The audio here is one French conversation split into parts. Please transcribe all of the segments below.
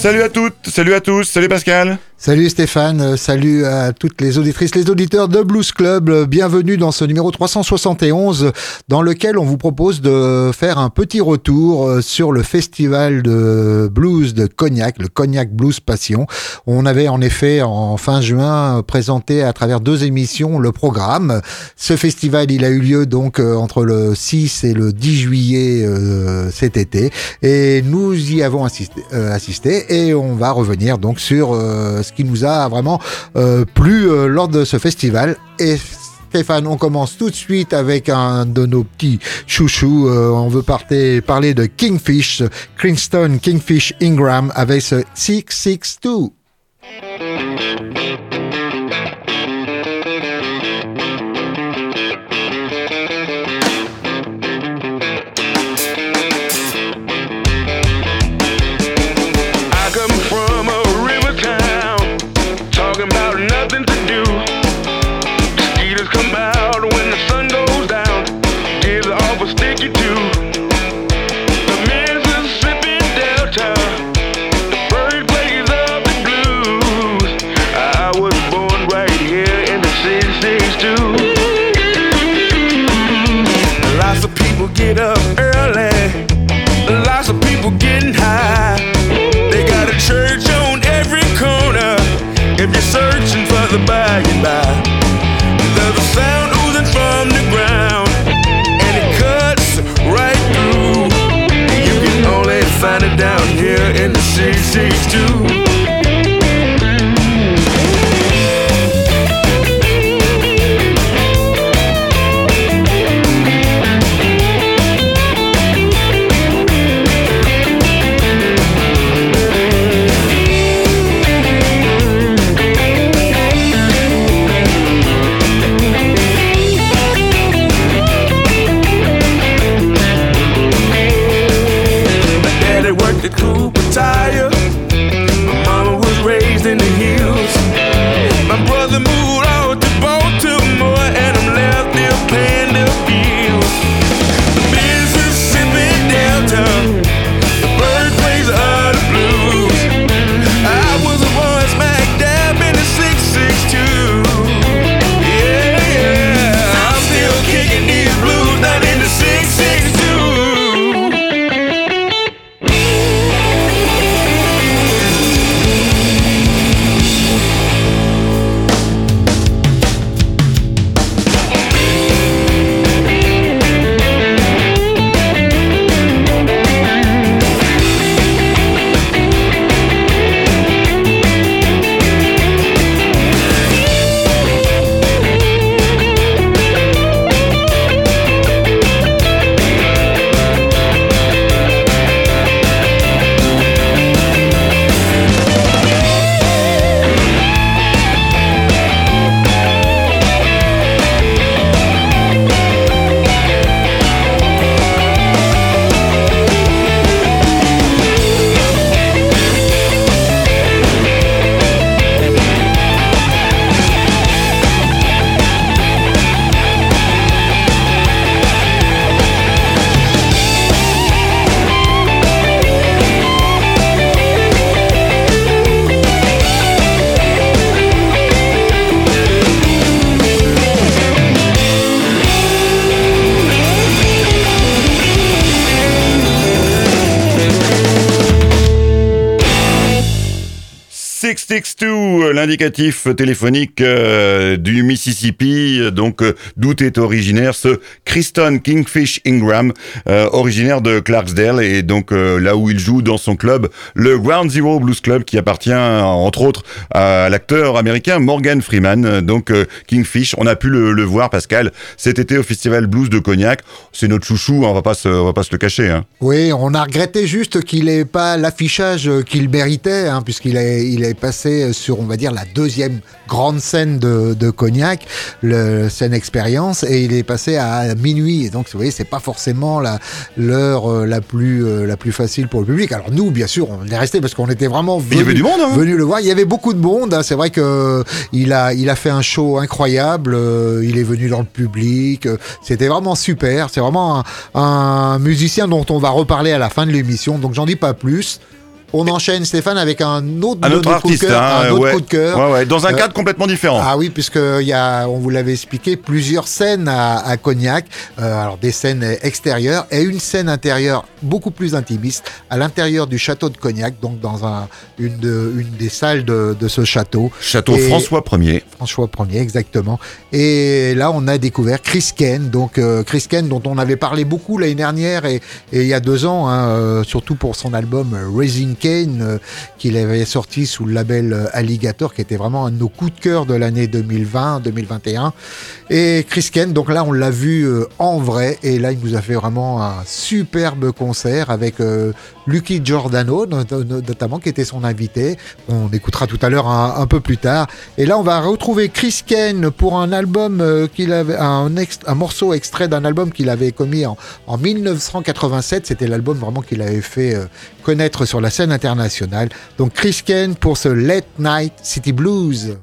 Salut à toutes, salut à tous, salut Pascal. Salut Stéphane, euh, salut à toutes les auditrices, les auditeurs de Blues Club. Euh, bienvenue dans ce numéro 371 dans lequel on vous propose de faire un petit retour euh, sur le festival de blues de Cognac, le Cognac Blues Passion. On avait en effet en fin juin présenté à travers deux émissions le programme. Ce festival, il a eu lieu donc entre le 6 et le 10 juillet cet été et nous y avons assisté, assisté et on va revenir donc sur qui nous a vraiment euh, plu euh, lors de ce festival. Et Stéphane, on commence tout de suite avec un de nos petits chouchous. Euh, on veut parler de Kingfish, Kingston Kingfish Ingram avec ce 662. faces these do. Lots of people get up early. Lots of people getting high. They got a church on every corner. If you're searching for the by and by, there's a sound oozing from the ground, and it cuts right through. You can only find it down here in the 662. L'indicatif téléphonique euh, du Mississippi, donc euh, d'où est originaire ce Kristen Kingfish Ingram, euh, originaire de Clarksdale et donc là où il joue dans son club, le Ground Zero Blues Club, qui appartient entre autres à l'acteur américain Morgan Freeman. Donc Kingfish, on a pu le, voir, Pascal, cet été au Festival Blues de Cognac. C'est notre chouchou, hein, on va pas se, on va pas se le cacher. Hein. Oui, on a regretté juste qu'il n'ait pas l'affichage qu'il méritait, hein, puisqu'il est, il est passé sur, on va dire, la deuxième grande scène de, Cognac, le scène expérience, et il est passé à minuit. Et donc, vous voyez, c'est pas forcément l'heure euh, la, plus euh, la plus facile pour le public. Alors nous, bien sûr, on est resté parce qu'on était vraiment venu, du monde, hein. venu le voir. Il y avait beaucoup de monde. Hein. C'est vrai que il a il a fait un show incroyable. Euh, il est venu dans le public. C'était vraiment super. C'est vraiment un musicien dont on va reparler à la fin de l'émission. Donc j'en dis pas plus. On enchaîne Stéphane avec un autre, Un autre artiste, coup de cœur, hein, un autre ouais. coup de cœur. Ouais, ouais, dans un Euh, cadre complètement différent. Ah oui, puisque il y a, on vous l'avait expliqué, plusieurs scènes à, à Cognac. Euh, alors des scènes extérieures et une scène intérieure beaucoup plus intimiste à l'intérieur du château de Cognac, donc dans un, une, de- une des salles de, de ce château. Château Et- François 1er. François Ier, exactement. Et là, on a découvert Chris Ken, donc euh, Chris Ken dont on avait parlé beaucoup l'année dernière et, et il y a deux ans, hein, euh, surtout pour son album Raising Kane, euh, qu'il avait sorti sous le label euh, Alligator, qui était vraiment un de nos coups de cœur de l'année 2020-2021. Et Chris Ken, donc là, on l'a vu euh, en vrai, et là, il nous a fait vraiment un superbe concert avec Lucky Giordano, not- not- notamment, qui était son invité. On écoutera tout à l'heure un, peu plus tard. Et là, on va retrouver Chris Ken pour un album euh, qu'il avait, un morceau extrait d'un album qu'il avait commis en, en 1987. C'était l'album vraiment qu'il avait fait euh, connaître sur la scène internationale. Donc Chris Ken pour ce Late Night City Blues.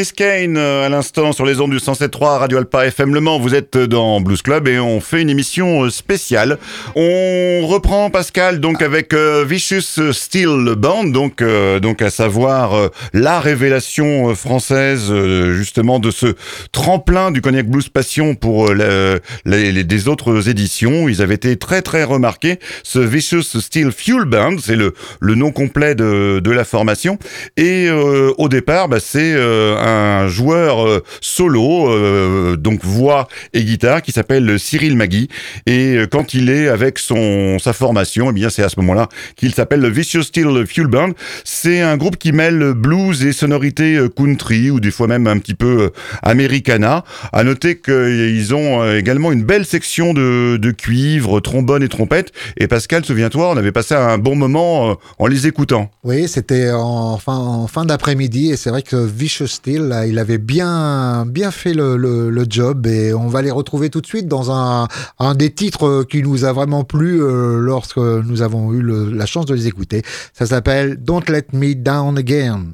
Chris Kane euh, à l'instant sur les ondes du 107.3 Radio Alpa FM Le Mans. Vous êtes dans Blues Club et on fait une émission euh, spéciale. On reprend Pascal donc avec euh, Vicious Steel Band, donc donc à savoir la révélation française justement de ce tremplin du Cognac Blues Passion pour les, des autres éditions. Ils avaient été très très remarqués. Ce Vicious Steel Fuel Band, c'est le le nom complet de de la formation et au départ, bah, c'est euh, un joueur euh, solo, euh, donc voix et guitare, qui s'appelle Cyril Magui. Et quand il est avec son sa formation, eh bien c'est à ce moment-là qu'il s'appelle le Vicious Steel Fuel Band. C'est un groupe qui mêle blues et sonorités country ou des fois même un petit peu americana. À noter qu'ils ont également une belle section de, de cuivre, trombone et trompette. Et Pascal, souviens-toi, on avait passé un bon moment en les écoutant. Oui, c'était en fin, en fin d'après-midi et c'est vrai que Vicious Steel, il avait bien, bien fait le, le, job et on va les retrouver tout de suite dans un, un des titres qui nous a vraiment plu euh, lorsque nous avons eu la chance de les écouter. Ça s'appelle Don't Let Me Down Again.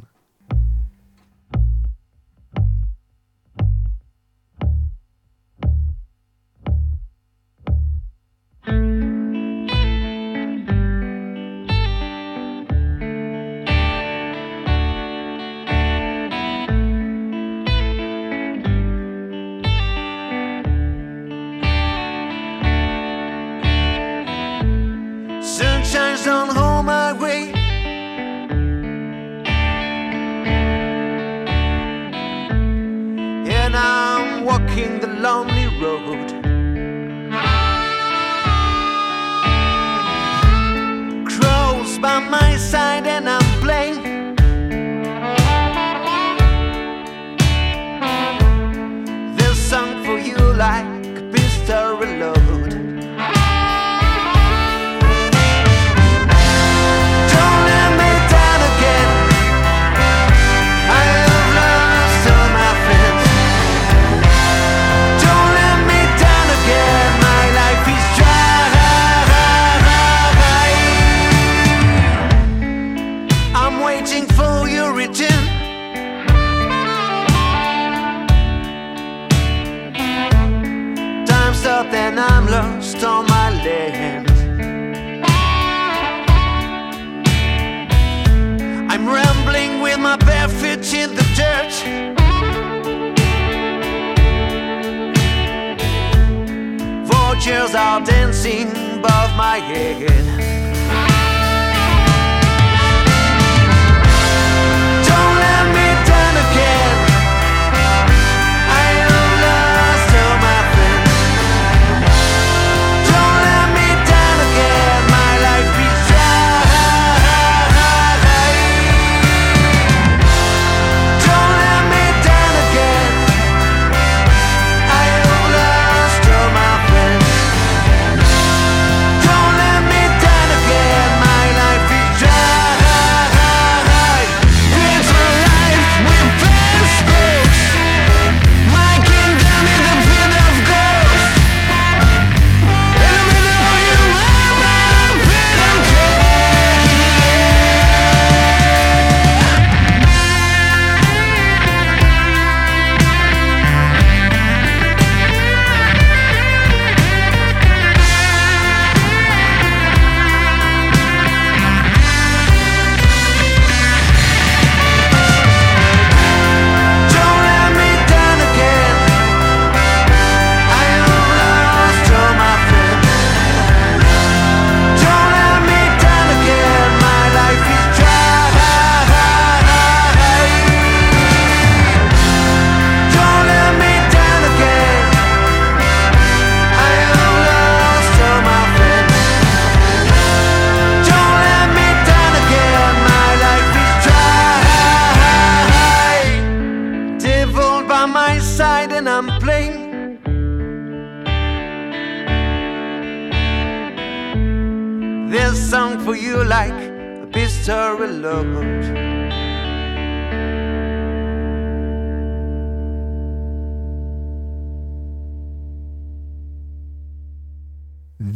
lonely road. Crows by my side and I'm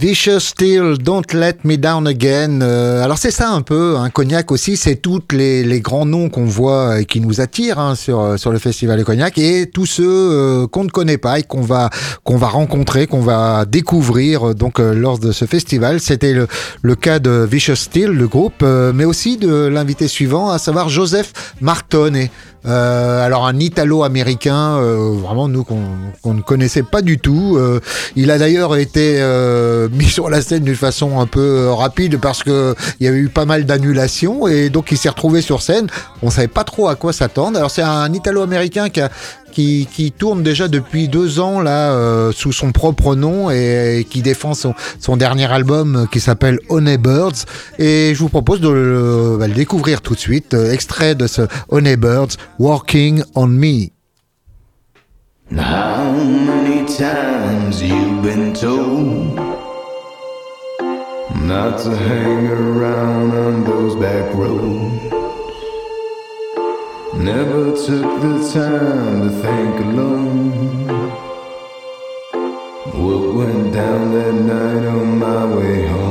Vicious Steel, Don't Let Me Down Again. Euh, alors c'est ça un peu, un cognac aussi, c'est tous les, les, grands noms qu'on voit et qui nous attirent hein, sur, euh, sur le festival de cognac et tous ceux euh, qu'on ne connaît pas et qu'on va, qu'on va rencontrer, qu'on va découvrir donc lors de ce festival. C'était le, le cas de Vicious Steel, le groupe, mais aussi de l'invité suivant, à savoir Joseph Martone. Euh, alors un Italo-américain, euh, vraiment nous qu'on ne connaissait pas du tout. Euh, il a d'ailleurs été euh, mis sur la scène d'une façon un peu rapide parce que il y avait eu pas mal d'annulations et donc il s'est retrouvé sur scène. On savait pas trop à quoi s'attendre. Alors c'est un Italo-américain qui a, qui, tourne déjà depuis deux ans là euh, sous son propre nom et, qui défend son, son, dernier album qui s'appelle Honey Birds. Et je vous propose de le, bah, découvrir tout de suite euh, extrait de ce Honey Birds Working on Me. How many times been told not to hang around on those back roads? Never took the time to think alone. What went down that night on my way home?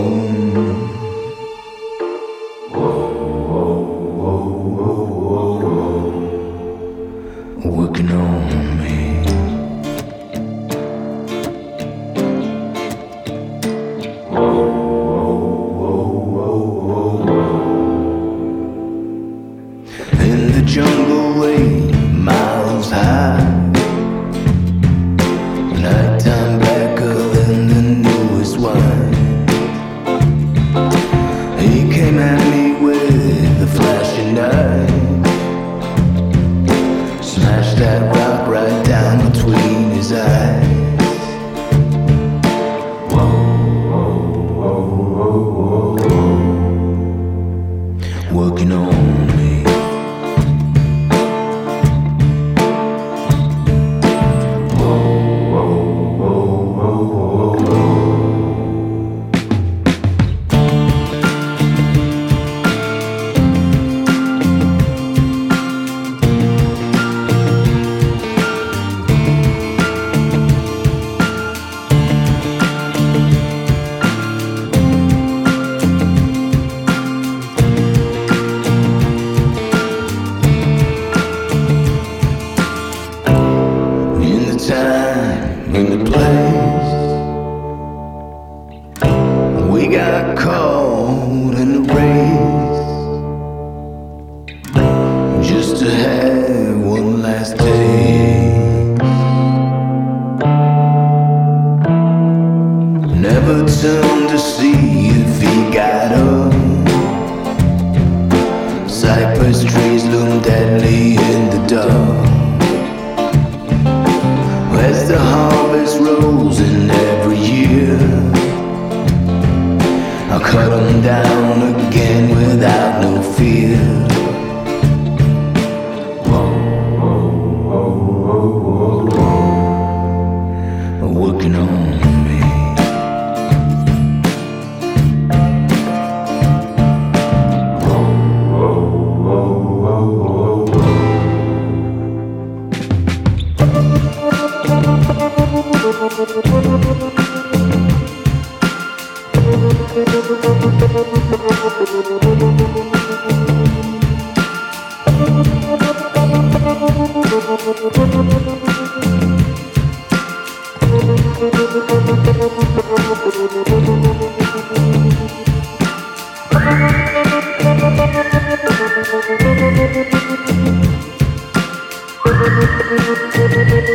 Thank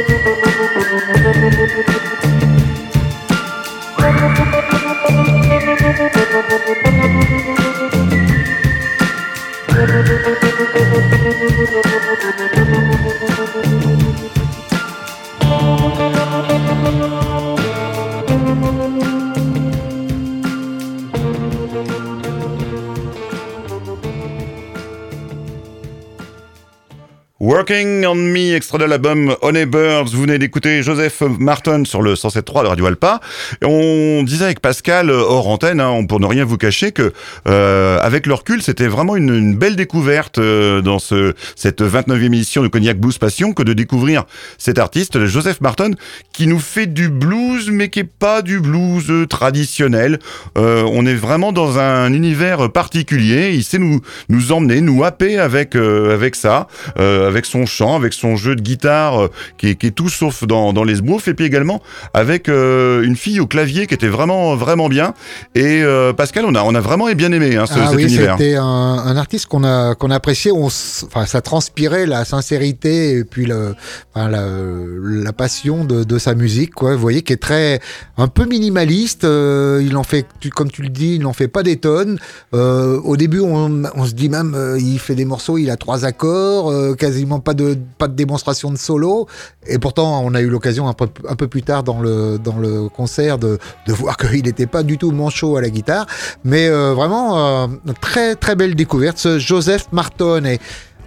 you. Working on Me, extrait de l'album Honey Birds. Vous venez d'écouter Joseph Martin sur le 107.3 de Radio Alpa. On disait avec Pascal, euh, hors antenne, hein, pour ne rien vous cacher, que euh, avec le recul, c'était vraiment une, belle découverte euh, dans ce, cette 29e édition de Cognac Blues Passion que de découvrir cet artiste, Joseph Martin, qui nous fait du blues, mais qui est pas du blues traditionnel. On est vraiment dans un univers particulier. Il sait nous, nous emmener, nous happer avec, avec ça, avec son chant, avec son jeu de guitare euh, qui, est, qui est tout sauf dans, dans les sbroufs, et puis également avec euh, une fille au clavier qui était vraiment, vraiment bien. Et euh, Pascal, on a, on a vraiment bien aimé hein, ce, ah cet oui, univers. c'était un, un artiste qu'on a qu'on a apprécié. On, enfin, ça transpirait la sincérité et puis le, enfin, la, la passion de, de sa musique. Quoi. Vous voyez, qui est très un peu minimaliste. euh, il en fait, tu- comme tu le dis, il n'en fait pas des tonnes. Euh, au début, on, on se dit même, euh, il fait des morceaux, il a trois accords, quasiment pas de pas de démonstration de solo. Et pourtant, on a eu l'occasion un peu, un peu plus tard dans le dans le concert de, de voir qu'il n'était pas du tout manchot à la guitare. Mais euh, vraiment, euh, très très belle découverte. Ce Joseph Martone et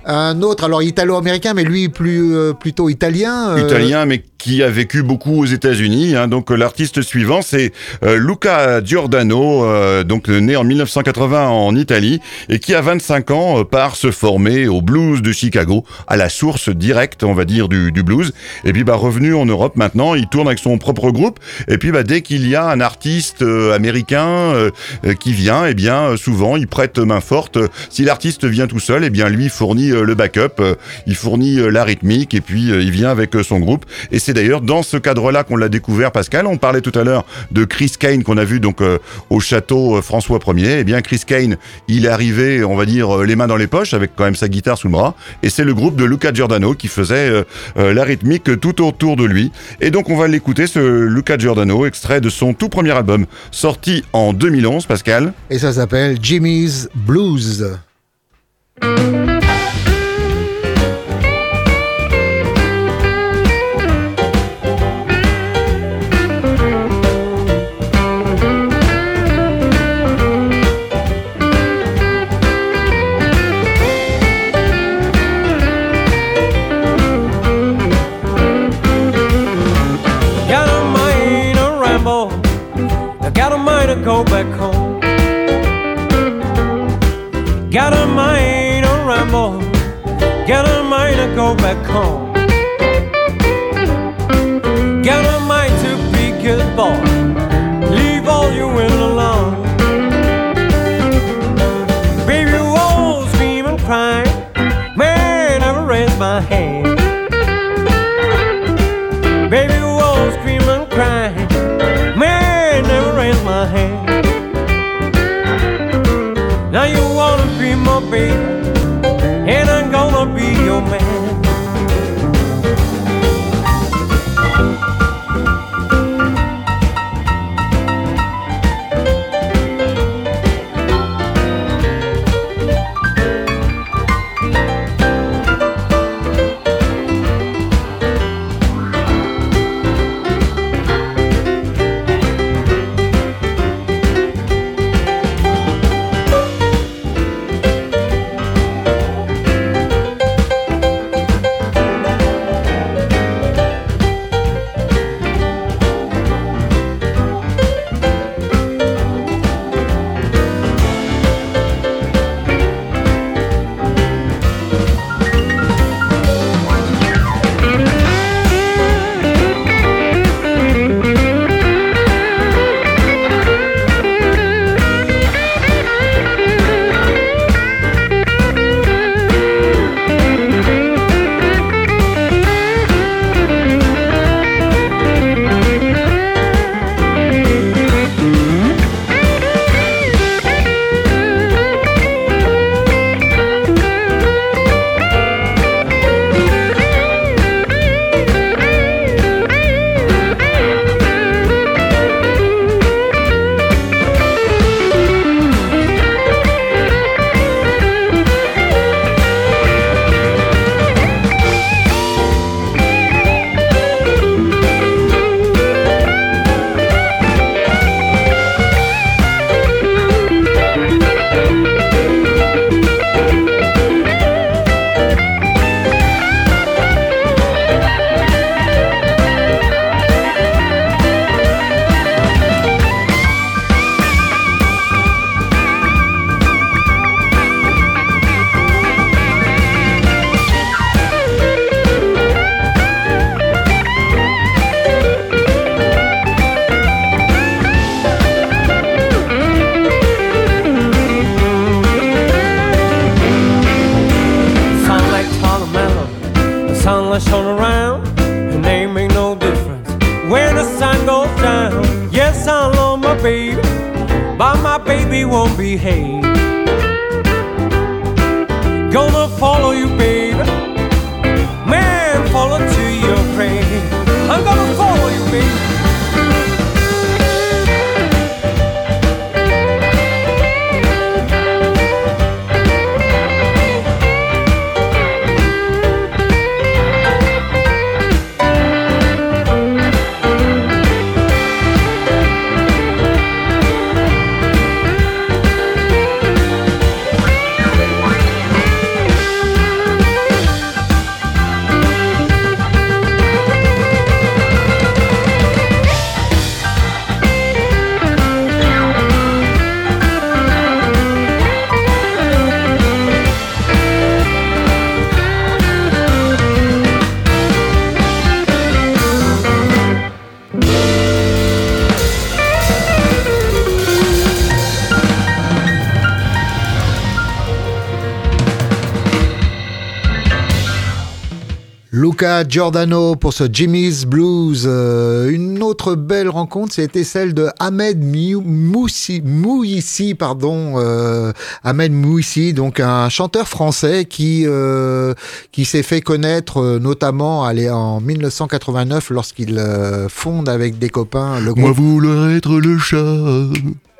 un autre, alors italo-américain, mais lui plus euh, plutôt italien. euh, italien, mais qui a vécu beaucoup aux États-Unis. hein. Donc euh, l'artiste suivant, c'est euh, Luca Giordano, euh, donc né en 1980 en Italie et qui à 25 ans euh, part se former au blues de Chicago, à la source directe, on va dire, du, du blues. Et puis bah revenu en Europe maintenant, il tourne avec son propre groupe. Et puis bah dès qu'il y a un artiste euh, américain qui vient, eh bien souvent il prête main forte. Si l'artiste vient tout seul, eh bien lui fournit le backup, il fournit la rythmique et puis il vient avec son groupe. Et c'est d'ailleurs dans ce cadre-là qu'on l'a découvert, Pascal. On parlait tout à l'heure de Chris Kane qu'on a vu donc euh, au château euh, François 1er. Eh bien Chris Kane, il est arrivé, on va dire, euh, les mains dans les poches avec quand même sa guitare sous le bras. Et c'est le groupe de Luca Giordano qui faisait euh, la rythmique tout autour de lui. Et donc on va l'écouter, ce Luca Giordano, extrait de son tout premier album, sorti en 2011, Pascal. Et ça s'appelle Jimmy's Blues. Go back home. Got a mind to ramble. Got a mind to go back home. Giordano pour ce Jimmy's Blues. Euh, une autre belle rencontre, c'était celle de Ahmed Moussi, Mouissi, pardon, euh, Ahmed Mouissi, donc un chanteur français qui euh, qui s'est fait connaître notamment allez, en 1989 lorsqu'il fonde avec des copains le Moi groupe. vouloir être le chat.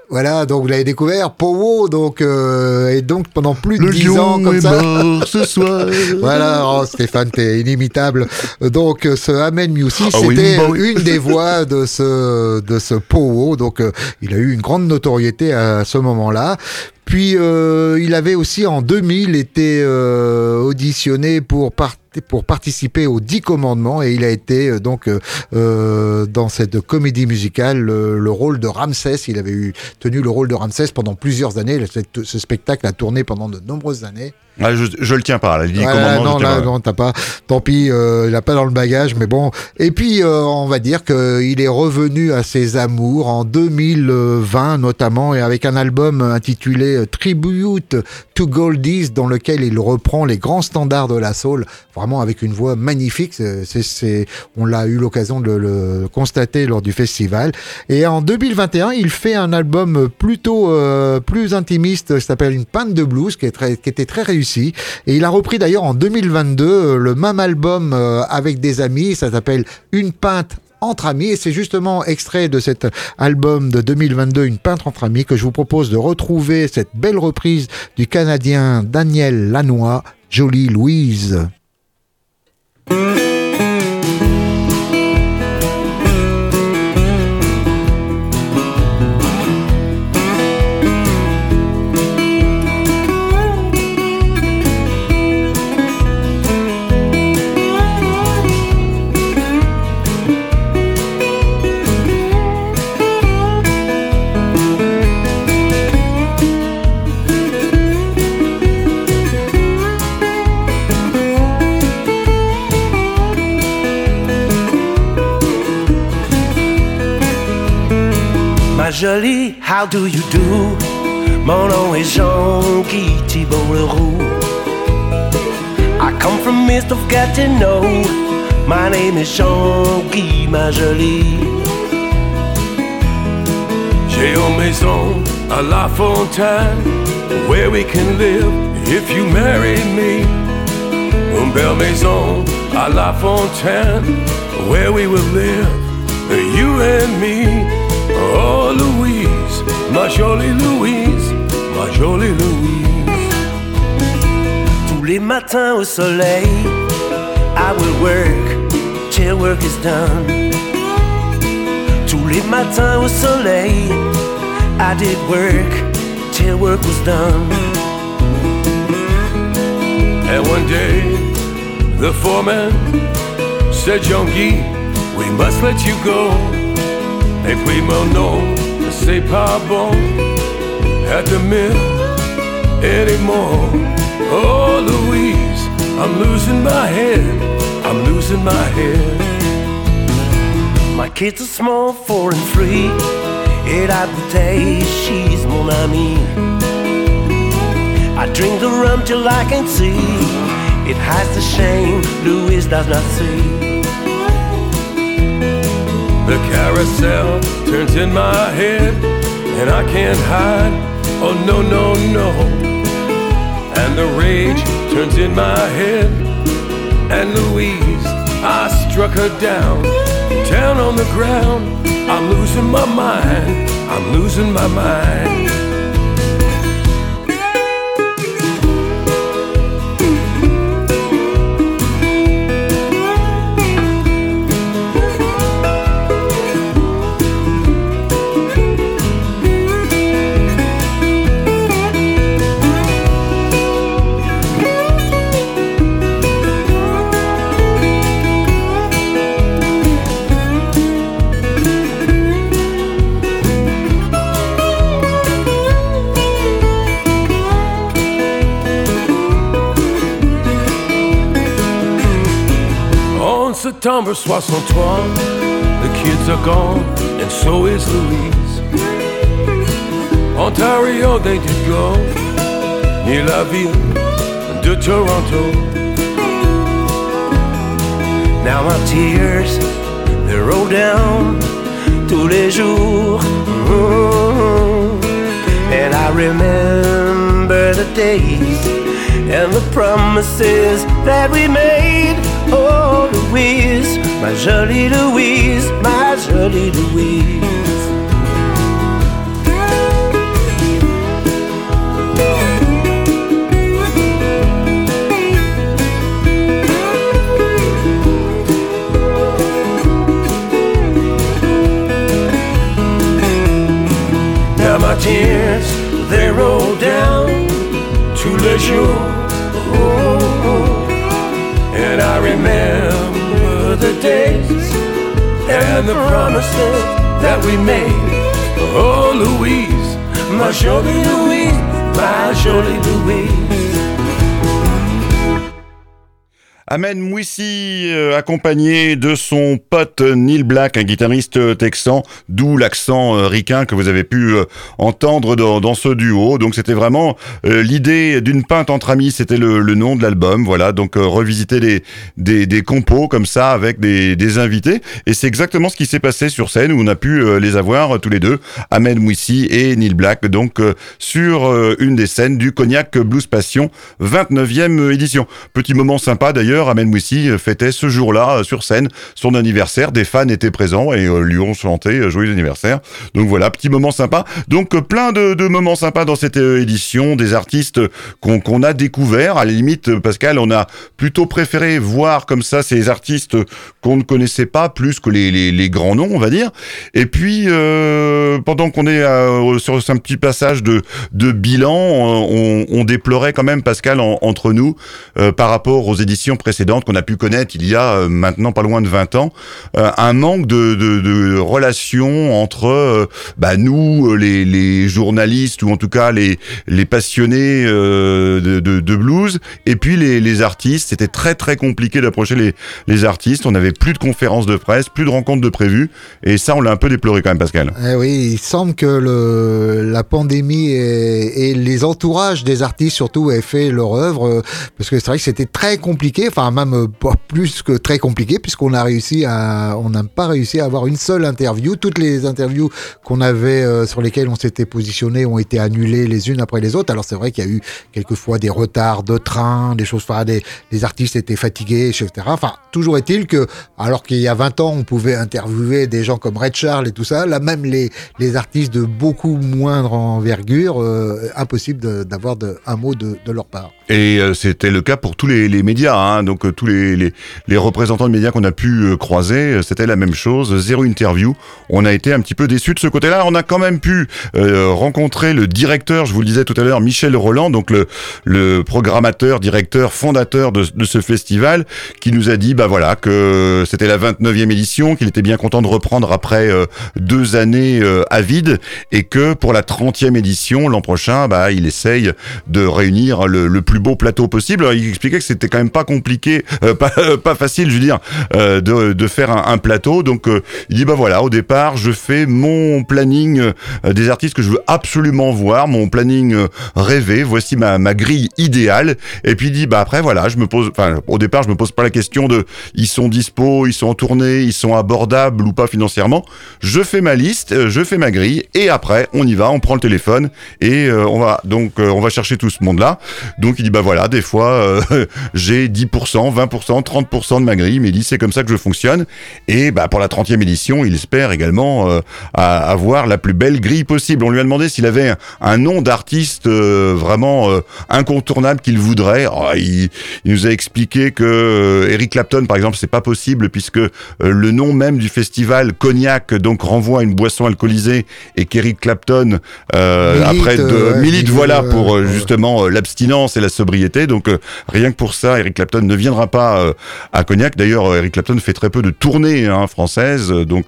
Voilà, donc vous l'avez découvert, Powo, donc euh, et donc pendant plus de 10 ans comme est ça. mort ce soir. Voilà, oh, Stéphane, t'es inimitable. Donc, euh, ce Ahmed Miussi, Ah oui, c'était bah oui. une des voix de ce de ce Powo. Donc, euh, il a eu une grande notoriété à ce moment-là. Puis, euh, il avait aussi en 2000 été euh, auditionné pour part- pour participer aux Dix Commandements et il a été euh, donc euh, euh, dans cette comédie musicale le, le rôle de Ramsès. Il avait eu tenu le rôle de Ramsès pendant plusieurs années. Ce, ce spectacle a tourné pendant de nombreuses années. Ah, je, je le tiens pas, là. Il dit Ouais, commandement, non, là, pas. non, t'as pas. Tant pis, euh, il a pas dans le bagage, mais bon. Et puis, euh, on va dire qu'il est revenu à ses amours en 2020, notamment, et avec un album intitulé euh, Tribute to Goldies, dans lequel il reprend les grands standards de la soul, vraiment avec une voix magnifique. C'est, on l'a eu l'occasion de le, constater lors du festival. Et en 2021, il fait un album plutôt euh, plus intimiste, qui s'appelle Une pinte de blues, qui, qui était très réussi. Et il a repris d'ailleurs en 2022 euh, le même album avec des amis, ça s'appelle Une pinte entre amis et c'est justement extrait de cet album de 2022 Une peintre entre amis que je vous propose de retrouver cette belle reprise du Canadien Daniel Lanois, Jolie Louise. How do you do? Mon nom est Jean-Guy Thibault Leroux. I come from midst of Gatineau. My name is Jean-Guy, ma jolie. J'ai une maison à La Fontaine where we can live if you marry me. Une belle maison à La Fontaine where we will live, you and me. Ma jolie Louise, ma jolie Louise. Tous les matins au soleil, I will work till work is done. Tous les matins au soleil, I did work till work was done. And one day, the foreman said, Jean-Guy, we must let you go. Et puis mon nom, pas bon at the mill anymore. Oh, Louise, I'm losing my head. I'm losing my head. My kids are small, four and three. Et la bouteille, she's mon amie. I drink the rum till I can see. It hides the shame Louise does not see. Carousel turns in my head, and I can't hide. Oh no, no, no. And the rage turns in my head, and Louise, I struck her down, down on the ground. I'm losing my mind, I'm losing my mind. Septembre 63, the kids are gone, and so is Louise. Ontario, they did go, near la ville de Toronto. Now my tears, they roll down tous les jours. And I remember the days and the promises that we made. Oh, Louise, my jolie Louise, my jolie Louise. Now my tears, they roll down to les jours. Remember the days and the promises that we made. Oh, Louise, my jolie Louise, my jolie Louise. Amen Mouissi, euh, accompagné de son pote Neil Black, un guitariste texan, d'où l'accent euh, ricain que vous avez pu euh, entendre dans, ce duo. Donc c'était vraiment euh, l'idée d'une pinte entre amis, c'était le, nom de l'album. Voilà, donc euh, revisiter des, compos comme ça avec des, invités. Et c'est exactement ce qui s'est passé sur scène où on a pu euh, les avoir tous les deux, Amen Mouissi et Neil Black, donc sur une des scènes du Cognac Blues Passion 29e édition. Petit moment sympa d'ailleurs Amen Mouissi fêtait ce jour-là sur scène son anniversaire. Des fans étaient présents et euh, lui ont chanté joyeux anniversaire. Donc voilà, petit moment sympa. Donc plein de, moments sympas dans cette euh, édition, des artistes qu'on qu a découverts. À la limite, Pascal, on a plutôt préféré voir comme ça ces artistes qu'on ne connaissait pas plus que les, grands noms, on va dire. Et puis euh, pendant qu'on est euh, sur un petit passage de, bilan, on, déplorait quand même Pascal en, entre nous euh, par rapport aux éditions précédentes qu'on a pu connaître il y a euh, maintenant pas loin de 20 ans, euh, un manque de, relations entre euh, bah, nous, les, les, journalistes ou en tout cas les, les passionnés de, blues, et puis les, les artistes. C'était très très compliqué d'approcher les, les artistes. On n'avait plus de conférences de presse, plus de rencontres de prévues, et ça on l'a un peu déploré quand même, Pascal. Eh oui, il semble que le, la pandémie et les entourages des artistes surtout aient fait leur œuvre, parce que c'est vrai que c'était très compliqué enfin même pas plus que très compliqué puisqu'on a réussi à, on n'a pas réussi à avoir une seule interview. Toutes les interviews qu'on avait euh, sur lesquelles on s'était positionné ont été annulées les unes après les autres. Alors c'est vrai qu'il y a eu quelquefois des retards de train, des choses, enfin des, les artistes étaient fatigués, etc. Enfin toujours est-il que alors qu'il y a 20 ans on pouvait interviewer des gens comme Red Charles et tout ça, là même les les artistes de beaucoup moindre envergure, euh, impossible d'avoir un mot de, de, leur part. Et euh, c'était le cas pour tous les, les médias. Hein donc euh, tous les, les, les, représentants de médias qu'on a pu euh, croiser, c'était la même chose, zéro interview. On a été un petit peu déçus de ce côté-là. On a quand même pu euh, rencontrer le directeur, je vous le disais tout à l'heure, Michel Roland, donc le, le programmateur, directeur, fondateur de, de, ce festival, qui nous a dit, bah voilà, que c'était la 29e édition, qu'il était bien content de reprendre après euh, deux années euh, à vide, et que pour la 30e édition, l'an prochain, bah il essaye de réunir le, le plus beau plateau possible. Il expliquait que c'était quand même pas compliqué, euh, pas, facile, je veux dire, euh, de, faire un, plateau. Donc euh, il dit bah voilà, au départ, je fais mon planning des artistes que je veux absolument voir, mon planning rêvé. Voici ma, ma grille idéale. Et puis il dit bah après voilà, je me pose, enfin au départ, je me pose pas la question de ils sont dispo, ils sont en tournée, ils sont abordables ou pas financièrement. Je fais ma liste, je fais ma grille et après on y va, on prend le téléphone et on va donc on va chercher tout ce monde-là. Donc il dit bah voilà, des fois euh, j'ai 10%, 20%, 30% de ma grille, mais il dit c'est comme ça que je fonctionne. Et bah pour la 30e édition, il espère également euh, à- avoir la plus belle grille possible. On lui a demandé s'il avait un, un nom d'artiste euh, vraiment incontournable qu'il voudrait. Oh, il, il nous a expliqué que Eric Clapton, par exemple, c'est pas possible puisque le nom même du festival Cognac donc renvoie à une boisson alcoolisée et qu'Eric Clapton Milite, après de milite il voilà pour justement l'abstinence et la sobriété. Donc euh, rien que pour ça, Eric Clapton ne viendra pas euh, à Cognac. D'ailleurs, euh, Eric Clapton fait très peu de tournées hein, françaises, donc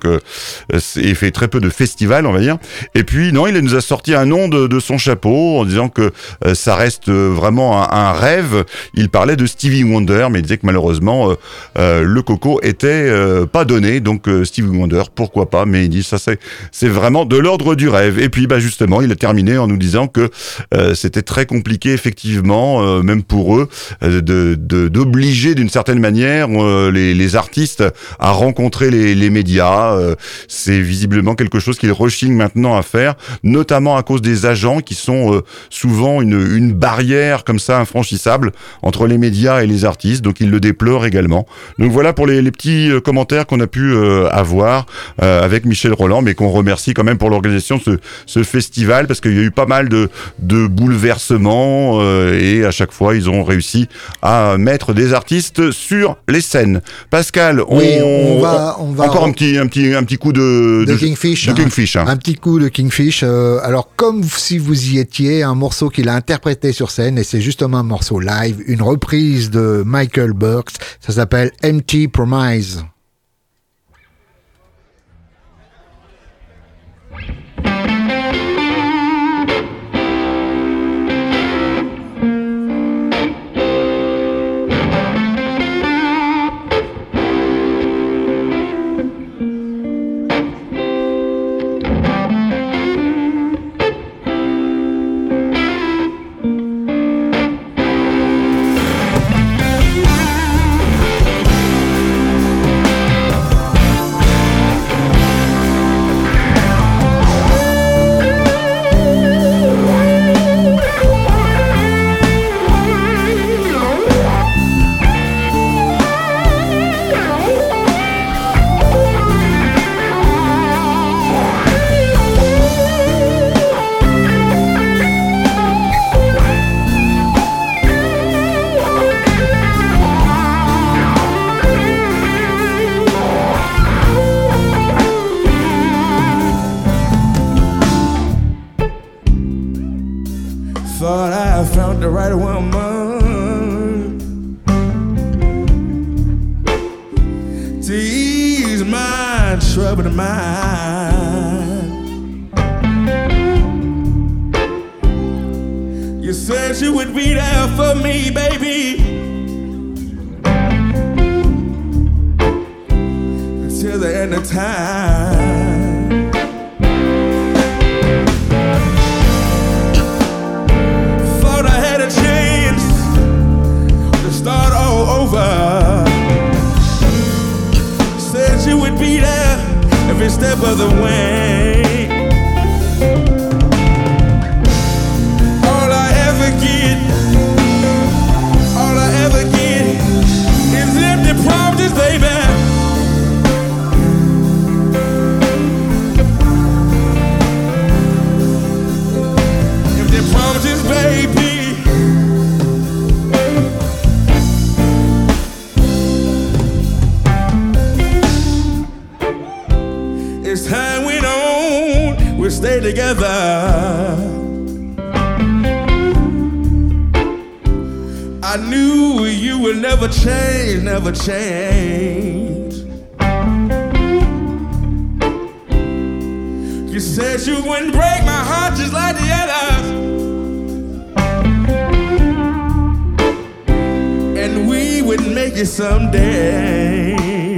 et fait très peu de festivals, on va dire. Et puis non, il nous a sorti un nom de, de son chapeau en disant que ça reste vraiment un, un rêve. Il parlait de Stevie Wonder, mais il disait que malheureusement le coco était pas donné. Donc Stevie Wonder, pourquoi pas? Mais il dit ça c'est c'est vraiment de l'ordre du rêve. Et puis bah justement, il a terminé en nous disant que c'était très compliqué effectivement, euh, même pour eux, euh, de d'obliger d'une certaine manière euh, les, artistes à rencontrer les, médias. C'est visiblement quelque chose qu'ils rechignent maintenant à faire, notamment à cause des agents qui sont souvent une, une barrière comme ça infranchissable entre les médias et les artistes. Donc ils le déplorent également. Donc voilà pour les, petits commentaires qu'on a pu avoir avec Michel Roland, mais qu'on remercie quand même pour l'organisation de ce, ce festival parce qu'il y a eu pas mal de, de bouleversements et à chaque fois ils ont réussi à mettre des artistes sur les scènes. Pascal, on, Oui, on va- on va- encore un petit un petit un petit coup de de Kingfish. de hein. Kingfish, hein. Un petit coup de Kingfish. euh, alors, comme si vous y étiez, un morceau qu'il a interprété sur scène, et c'est justement un morceau live, une reprise de Michael Burks. Ça s'appelle Empty Promise. I knew you would never change, never change. You said you wouldn't break my heart just like the others. And we wouldn't make it someday.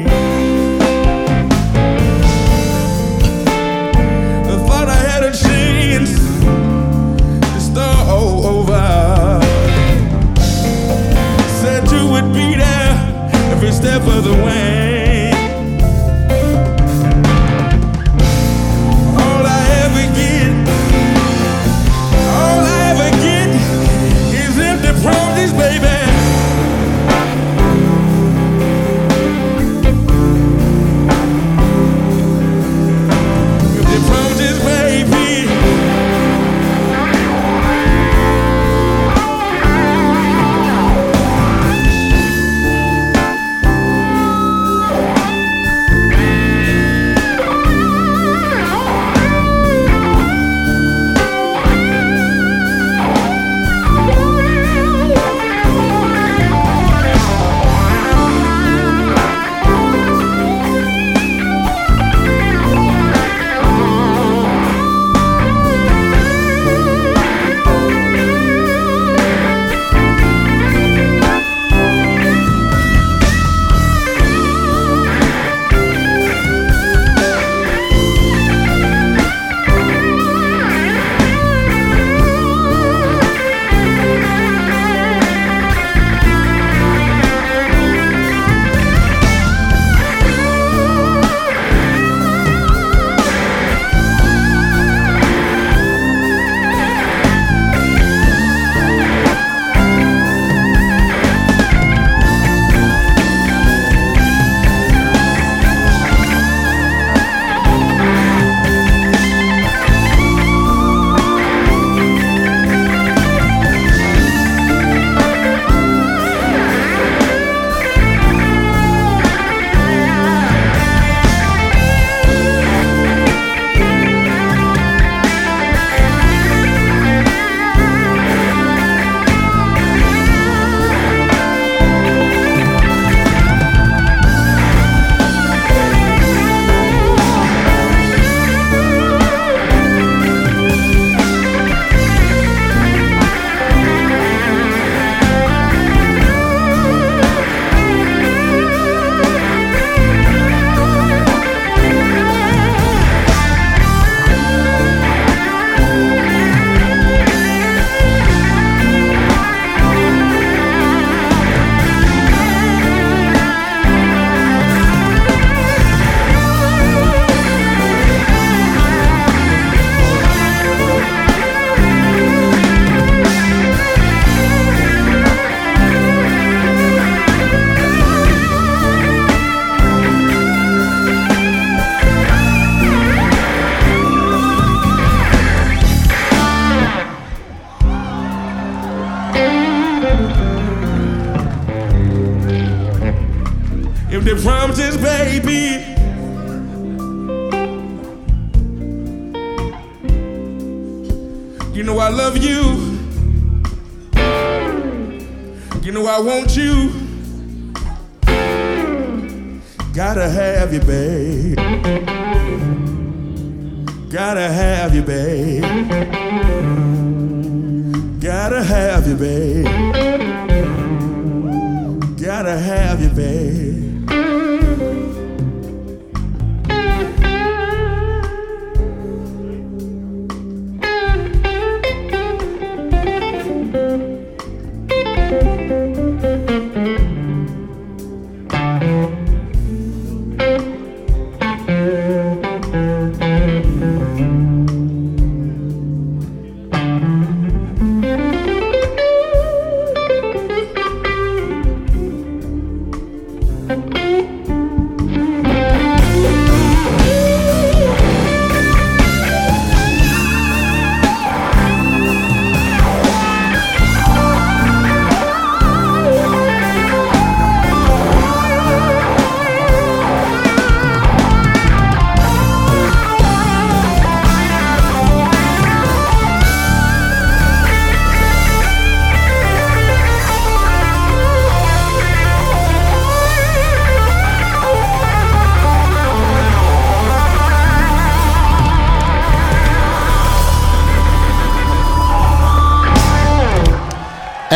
Step of the way.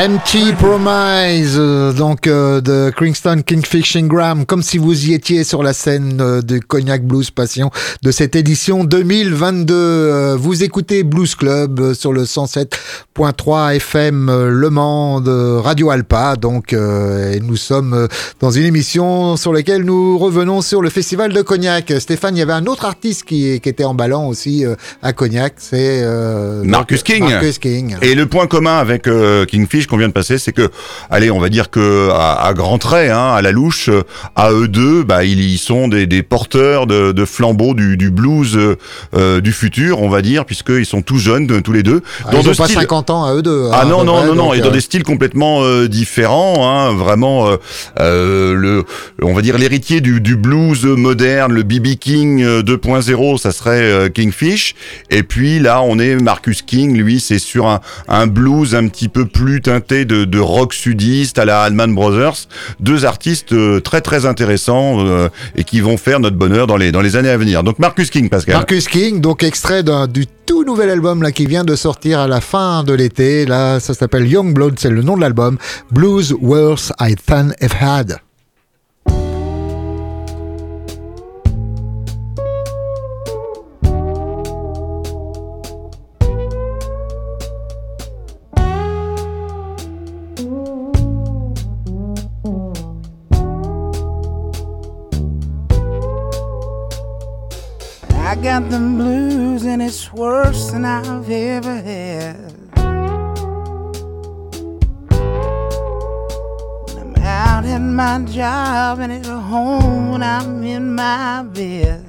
Empty Promise, euh, donc euh, de Kingston Kingfish Ingram, comme si vous y étiez sur la scène euh, de Cognac Blues Passion de cette édition 2022. Euh, vous écoutez Blues Club euh, sur le 107.3 FM euh, Le Mans de Radio Alpa, donc euh, et nous sommes dans une émission sur laquelle nous revenons sur le festival de Cognac. Stéphane, il y avait un autre artiste qui, qui était emballant aussi euh, à Cognac, c'est euh, Marcus donc, King. Marcus King. Et le point commun avec euh, Kingfish qu'on vient de passer, c'est que, allez, on va dire que à, à grands traits, hein, à la louche, euh, à eux deux, bah, ils, ils sont des, des porteurs de, de flambeaux du, du blues euh, euh, du futur, on va dire, puisqu'ils sont tout jeunes, tous les deux. Ah, ils de ont pas styles- 50 ans à eux deux. Ah hein, non non non non et dans euh, des styles complètement euh, différents hein, vraiment le on va dire l'héritier du, du blues moderne le BB King euh, 2.0 ça serait Kingfish et puis là on est Marcus King lui c'est sur un, un blues un petit peu plus teinté de, rock sudiste à la Allman Brothers deux artistes euh, très très intéressants euh, et qui vont faire notre bonheur dans les dans les années à venir donc Marcus King Pascal Marcus King, donc extrait du tout nouvel album là qui vient de sortir à la fin de l'été. Là, ça s'appelle Young Blood, c'est le nom de l'album. Blues Worth I Than Have Had. Got the blues and it's worse than I've ever had. When I'm out at my job and at home when I'm in my bed.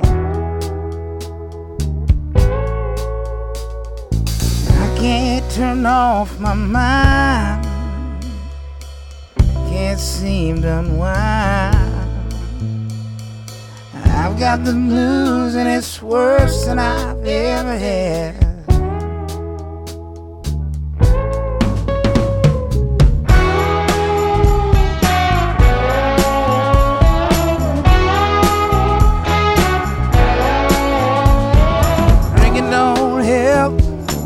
I can't turn off my mind. Can't seem to unwind. I've got the blues and it's worse than I've ever had. Drinking don't help,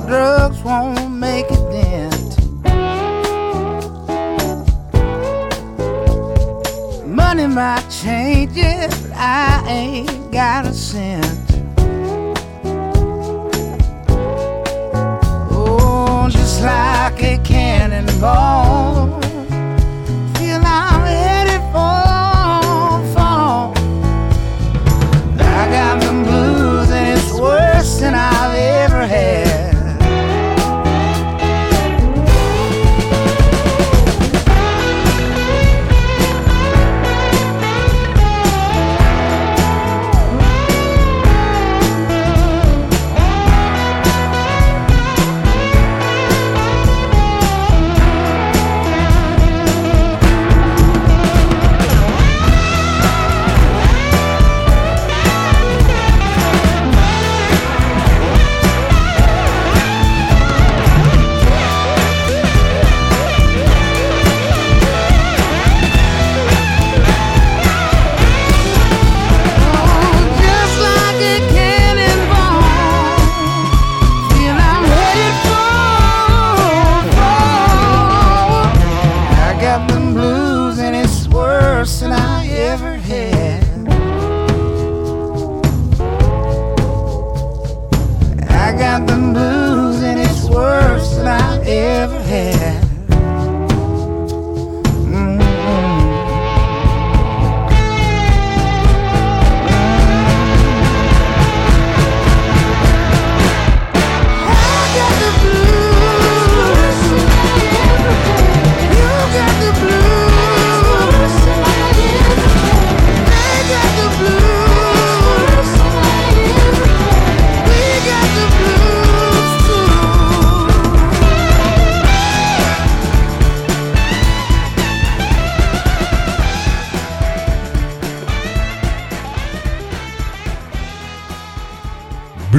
drugs won't make. Money might change it, I ain't got a cent. Oh, just like a cannonball,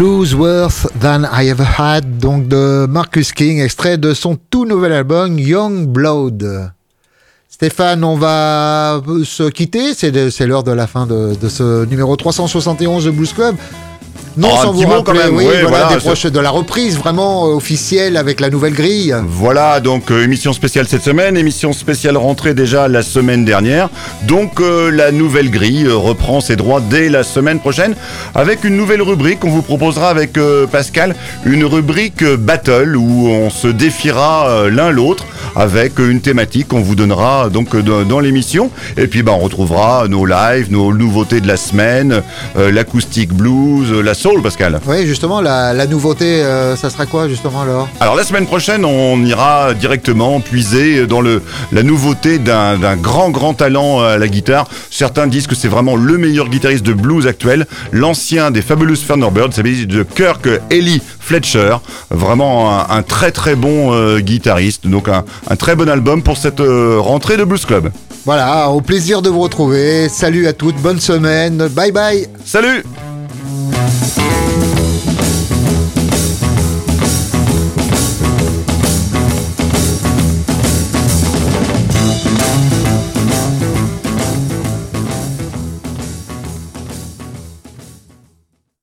Blues Worth Than I Ever Had, donc de Marcus King, extrait de son tout nouvel album Young Blood. Stéphane, on va se quitter, c'est l'heure de la fin de, de ce numéro 371 de Blues Club. Non, Oh, sans vous rappeler, quand même, oui, ouais, voilà, voilà, des proches de la reprise vraiment euh, officielle avec la nouvelle grille. Voilà, donc euh, émission spéciale cette semaine, émission spéciale rentrée déjà la semaine dernière. Donc euh, la nouvelle grille reprend ses droits dès la semaine prochaine avec une nouvelle rubrique qu'on vous proposera avec euh, Pascal, une rubrique battle où on se défiera l'un l'autre avec une thématique qu'on vous donnera donc dans, l'émission. Et puis bah, on retrouvera nos lives, nos nouveautés de la semaine, l'acoustique blues, la soul, Pascal. Oui, justement, la, la nouveauté, euh, ça sera quoi justement alors? Alors la semaine prochaine, on ira directement puiser dans le, la nouveauté d'un grand grand talent à la guitare. Certains disent que c'est vraiment le meilleur guitariste de blues actuel, l'ancien des Fabulous Thunderbirds, s'agit de Kirk Ellie Fletcher, vraiment un, un très très bon euh, guitariste, donc un, un très bon album pour cette euh, rentrée de Blues Club. Voilà, au plaisir de vous retrouver. Salut à toutes, bonne semaine, bye bye Salut Bye.